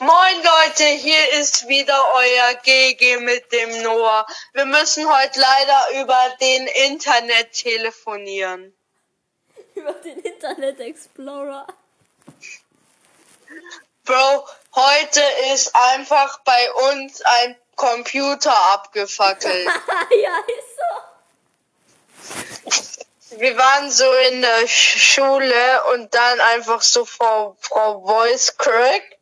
Moin Leute, hier ist wieder euer GG mit dem Noah. Wir müssen heute leider über den Internet telefonieren. Über den Internet Explorer. Bro, heute ist einfach bei uns ein Computer abgefackelt. ja, ist so. Wir waren so in der Sch- Schule und dann einfach so Frau, Frau Voice Crack.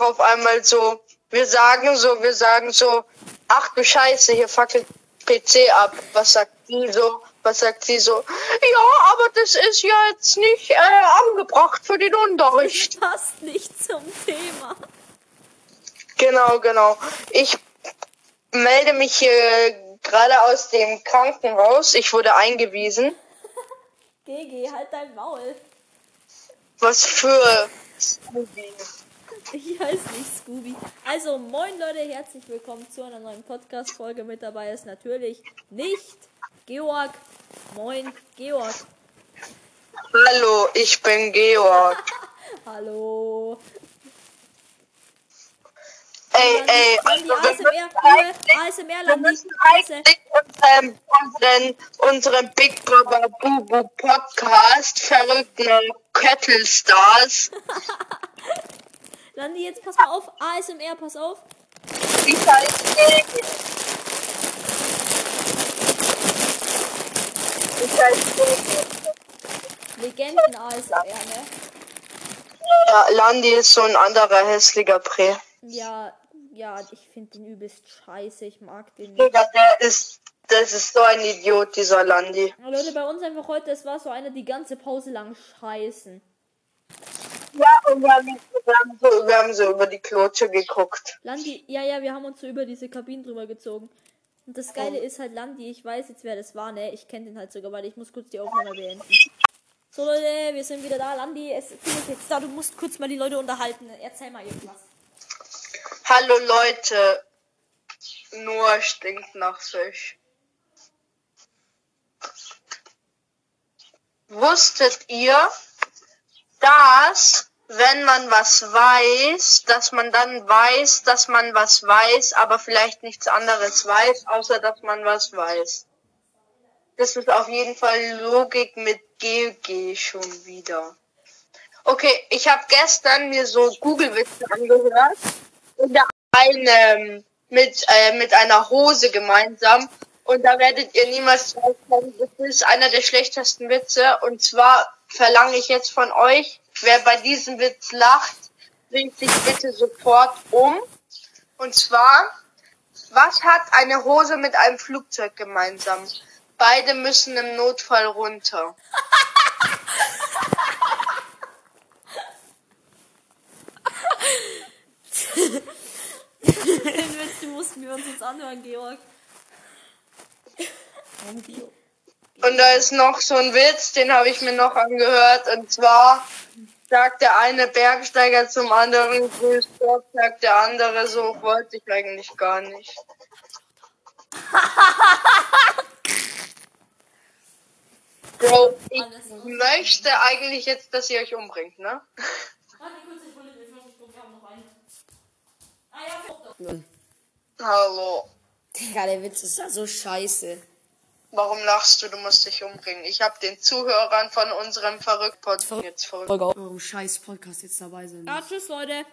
Einfach auf einmal so, wir sagen so, wir sagen so, ach du Scheiße, hier fackelt PC ab. Was sagt die so? Was sagt sie so? Ja, aber das ist ja jetzt nicht äh, angebracht für den Unterricht. Passt nicht zum Thema. Genau, genau. Ich melde mich hier gerade aus dem Krankenhaus. Ich wurde eingewiesen. GG, halt dein Maul. Was für Ich heiße nicht Scooby. Also, moin Leute, herzlich willkommen zu einer neuen Podcast-Folge. Mit dabei ist natürlich nicht Georg. Moin, Georg. Hallo, ich bin Georg. Hallo. Ey, ey, also ASMR, wir müssen eigentlich unseren, unseren, unseren Big Brother Bubu Podcast verrückte Kettle Stars. Landi, jetzt pass mal auf. ASMR, pass auf. Wie heißt die? Wie? Legenden ASMR, ne? Ja, Landi ist so ein anderer hässlicher Prä. Ja, ja, ich finde den übelst scheiße. Ich mag den nicht. Digga, der ist, das ist so ein Idiot, dieser Landi. Leute, bei uns einfach heute, es war so eine die ganze Pause lang scheißen. Ja, und wir haben, wir haben, so, wir haben so über die Klotsche geguckt. Landi, ja, ja, wir haben uns so über diese Kabinen drüber gezogen. Und das Geile ist halt, Landi, ich weiß jetzt, wer das war, ne? Ich kenne den halt sogar, weil ich muss kurz die Aufnahme beenden. So, Leute, wir sind wieder da. Landi, es ist jetzt da. Du musst kurz mal die Leute unterhalten. Erzähl mal irgendwas. Hallo Leute, nur stinkt nach Fisch. Wusstet ihr, dass wenn man was weiß, dass man dann weiß, dass man was weiß, aber vielleicht nichts anderes weiß, außer dass man was weiß? Das ist auf jeden Fall Logik mit GG schon wieder. Okay, ich habe gestern mir so Google-Witze angehört und da eine mit, äh, mit einer Hose gemeinsam. Und da werdet ihr niemals drauf kommen. Das ist einer der schlechtesten Witze. Und zwar verlange ich jetzt von euch, wer bei diesem Witz lacht, bringt sich bitte sofort um. Und zwar, was hat eine Hose mit einem Flugzeug gemeinsam? Beide müssen im Notfall runter. Den Witz, den mussten wir uns jetzt anhören, Georg. Warum Georg? Und da ist noch so ein Witz, den habe ich mir noch angehört. Und zwar sagt der eine Bergsteiger zum anderen, grüß Gott, sagt der andere so, wollte ich eigentlich gar nicht. Bro, ich möchte eigentlich jetzt, dass ihr euch umbringt, ne? Ah ja, doch. Hallo. Digga, der Witz ist ja so scheiße. Warum lachst du? Du musst dich umbringen. Ich habe den Zuhörern von unserem Verrückt-Podcast jetzt verrückt. Folge auf eurem scheiß Podcast jetzt dabei sind. Ja, tschüss, Leute.